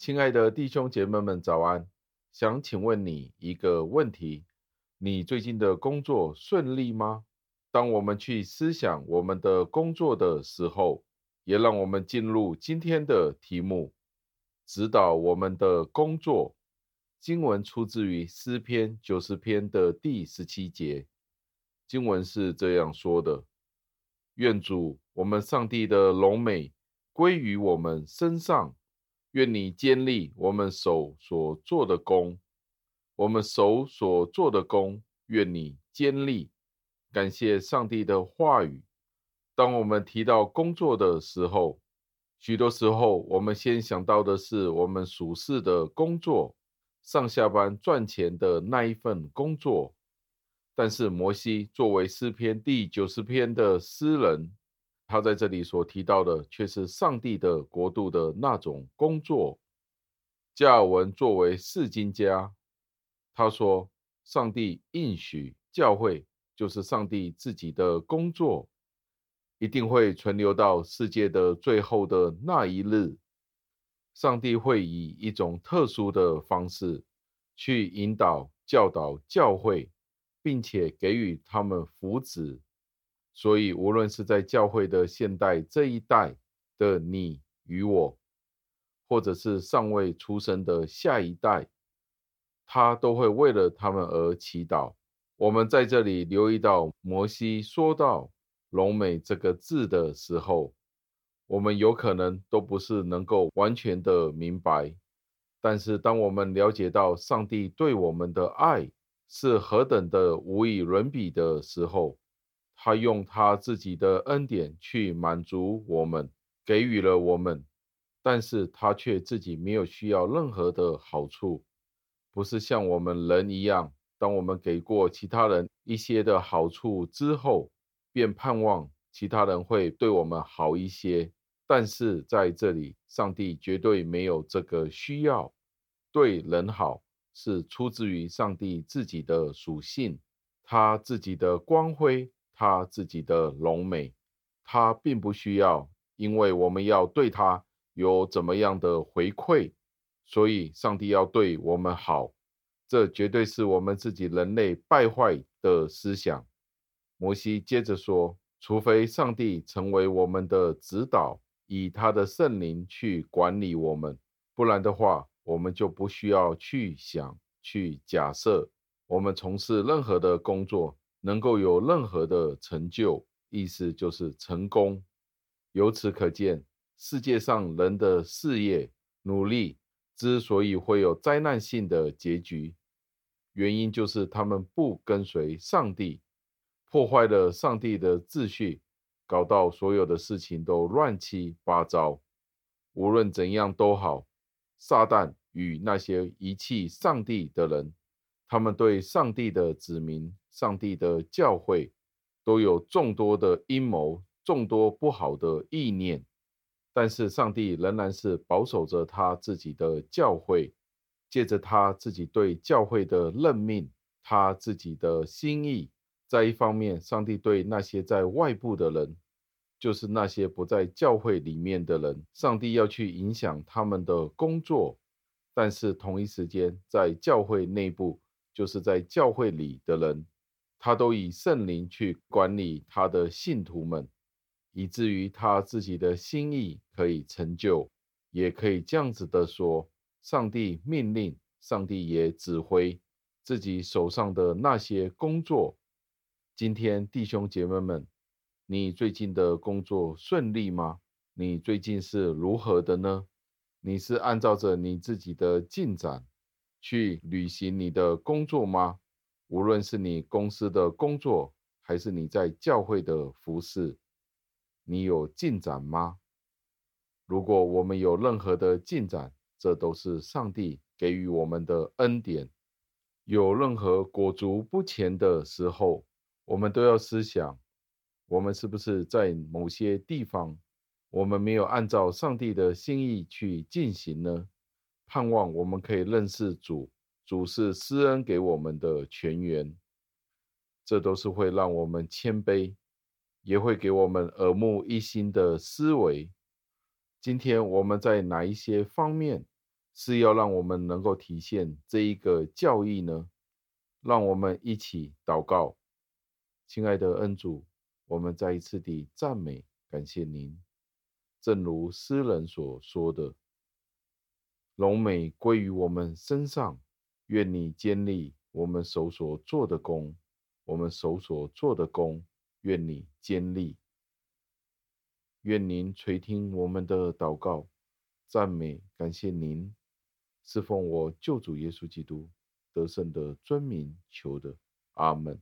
亲爱的弟兄姐妹们，早安！想请问你一个问题：你最近的工作顺利吗？当我们去思想我们的工作的时候，也让我们进入今天的题目，指导我们的工作。经文出自于诗篇九十篇的第十七节，经文是这样说的：“愿主我们上帝的荣美归于我们身上。”愿你坚立我们手所做的工，我们手所做的工，愿你坚立。感谢上帝的话语。当我们提到工作的时候，许多时候我们先想到的是我们属世的工作，上下班赚钱的那一份工作。但是摩西作为诗篇第九十篇的诗人。他在这里所提到的，却是上帝的国度的那种工作。加尔文作为释经家，他说：“上帝应许教会，就是上帝自己的工作，一定会存留到世界的最后的那一日。上帝会以一种特殊的方式去引导、教导教会，并且给予他们福祉。”所以，无论是在教会的现代这一代的你与我，或者是尚未出生的下一代，他都会为了他们而祈祷。我们在这里留意到，摩西说到“龙美”这个字的时候，我们有可能都不是能够完全的明白。但是，当我们了解到上帝对我们的爱是何等的无与伦比的时候，他用他自己的恩典去满足我们，给予了我们，但是他却自己没有需要任何的好处，不是像我们人一样，当我们给过其他人一些的好处之后，便盼望其他人会对我们好一些。但是在这里，上帝绝对没有这个需要，对人好是出自于上帝自己的属性，他自己的光辉。他自己的荣美，他并不需要，因为我们要对他有怎么样的回馈，所以上帝要对我们好，这绝对是我们自己人类败坏的思想。摩西接着说：“除非上帝成为我们的指导，以他的圣灵去管理我们，不然的话，我们就不需要去想、去假设，我们从事任何的工作。”能够有任何的成就，意思就是成功。由此可见，世界上人的事业努力之所以会有灾难性的结局，原因就是他们不跟随上帝，破坏了上帝的秩序，搞到所有的事情都乱七八糟。无论怎样都好，撒旦与那些遗弃上帝的人，他们对上帝的子民。上帝的教会都有众多的阴谋，众多不好的意念，但是上帝仍然是保守着他自己的教会，借着他自己对教会的任命，他自己的心意。在一方面，上帝对那些在外部的人，就是那些不在教会里面的人，上帝要去影响他们的工作，但是同一时间，在教会内部，就是在教会里的人。他都以圣灵去管理他的信徒们，以至于他自己的心意可以成就，也可以这样子的说：上帝命令，上帝也指挥自己手上的那些工作。今天弟兄姐妹们，你最近的工作顺利吗？你最近是如何的呢？你是按照着你自己的进展去履行你的工作吗？无论是你公司的工作，还是你在教会的服事，你有进展吗？如果我们有任何的进展，这都是上帝给予我们的恩典。有任何裹足不前的时候，我们都要思想，我们是不是在某些地方，我们没有按照上帝的心意去进行呢？盼望我们可以认识主。主是施恩给我们的泉源，这都是会让我们谦卑，也会给我们耳目一新的思维。今天我们在哪一些方面是要让我们能够体现这一个教义呢？让我们一起祷告，亲爱的恩主，我们再一次地赞美感谢您。正如诗人所说的：“荣美归于我们身上，愿你坚立我们手所做的工，我们手所做的工，愿你坚立。愿您垂听我们的祷告，赞美感谢您，是奉我救主耶稣基督得胜的尊名求的，阿门。